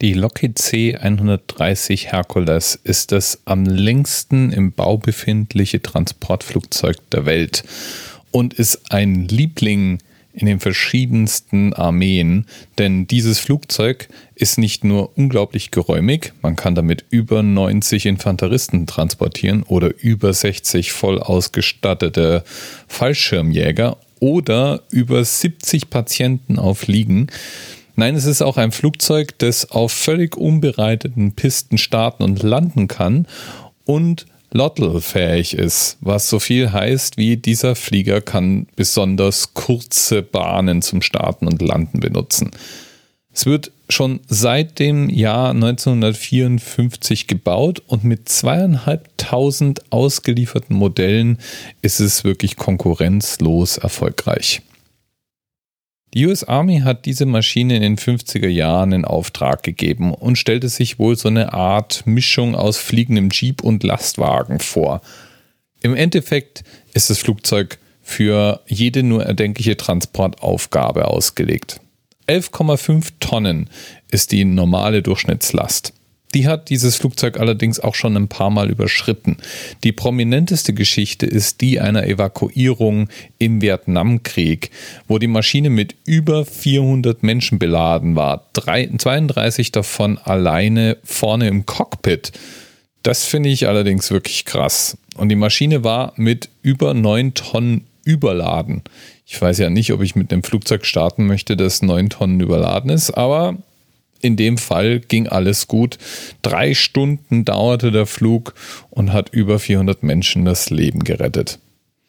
Die Lockheed C-130 Hercules ist das am längsten im Bau befindliche Transportflugzeug der Welt und ist ein Liebling in den verschiedensten Armeen, denn dieses Flugzeug ist nicht nur unglaublich geräumig, man kann damit über 90 Infanteristen transportieren oder über 60 voll ausgestattete Fallschirmjäger oder über 70 Patienten auf Liegen. Nein, es ist auch ein Flugzeug, das auf völlig unbereiteten Pisten starten und landen kann und Lottle-fähig ist, was so viel heißt wie dieser Flieger kann besonders kurze Bahnen zum Starten und Landen benutzen. Es wird schon seit dem Jahr 1954 gebaut und mit zweieinhalbtausend ausgelieferten Modellen ist es wirklich konkurrenzlos erfolgreich. Die US Army hat diese Maschine in den 50er Jahren in Auftrag gegeben und stellte sich wohl so eine Art Mischung aus fliegendem Jeep und Lastwagen vor. Im Endeffekt ist das Flugzeug für jede nur erdenkliche Transportaufgabe ausgelegt. 11,5 Tonnen ist die normale Durchschnittslast. Die hat dieses Flugzeug allerdings auch schon ein paar Mal überschritten. Die prominenteste Geschichte ist die einer Evakuierung im Vietnamkrieg, wo die Maschine mit über 400 Menschen beladen war, 32 davon alleine vorne im Cockpit. Das finde ich allerdings wirklich krass. Und die Maschine war mit über 9 Tonnen überladen. Ich weiß ja nicht, ob ich mit einem Flugzeug starten möchte, das 9 Tonnen überladen ist, aber in dem Fall ging alles gut. Drei Stunden dauerte der Flug und hat über 400 Menschen das Leben gerettet.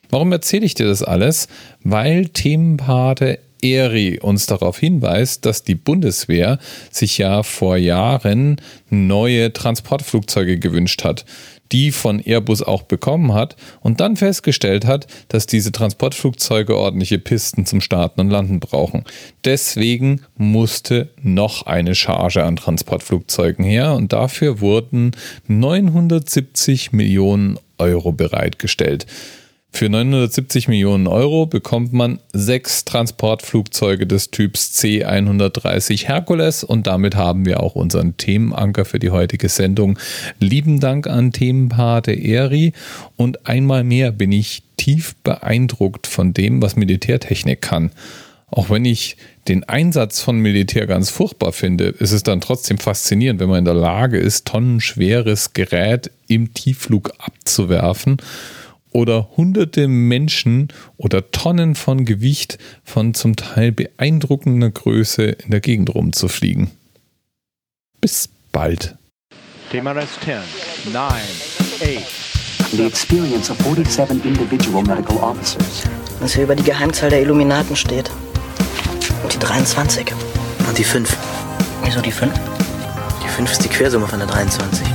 Warum erzähle ich dir das alles? Weil Themenpate Eri uns darauf hinweist, dass die Bundeswehr sich ja vor Jahren neue Transportflugzeuge gewünscht hat die von Airbus auch bekommen hat und dann festgestellt hat, dass diese Transportflugzeuge ordentliche Pisten zum Starten und Landen brauchen. Deswegen musste noch eine Charge an Transportflugzeugen her und dafür wurden 970 Millionen Euro bereitgestellt. Für 970 Millionen Euro bekommt man sechs Transportflugzeuge des Typs C-130 Hercules und damit haben wir auch unseren Themenanker für die heutige Sendung. Lieben Dank an Themenpate Eri und einmal mehr bin ich tief beeindruckt von dem, was Militärtechnik kann. Auch wenn ich den Einsatz von Militär ganz furchtbar finde, ist es dann trotzdem faszinierend, wenn man in der Lage ist, tonnenschweres Gerät im Tiefflug abzuwerfen oder hunderte Menschen oder Tonnen von Gewicht von zum Teil beeindruckender Größe in der Gegend rumzufliegen. Bis bald. TMRS 10, 9, 8. The experience of 47 individual medical officers. Was hier über die Geheimzahl der Illuminaten steht. Und die 23. Und die 5. Wieso die 5? Die 5 ist die Quersumme von der 23.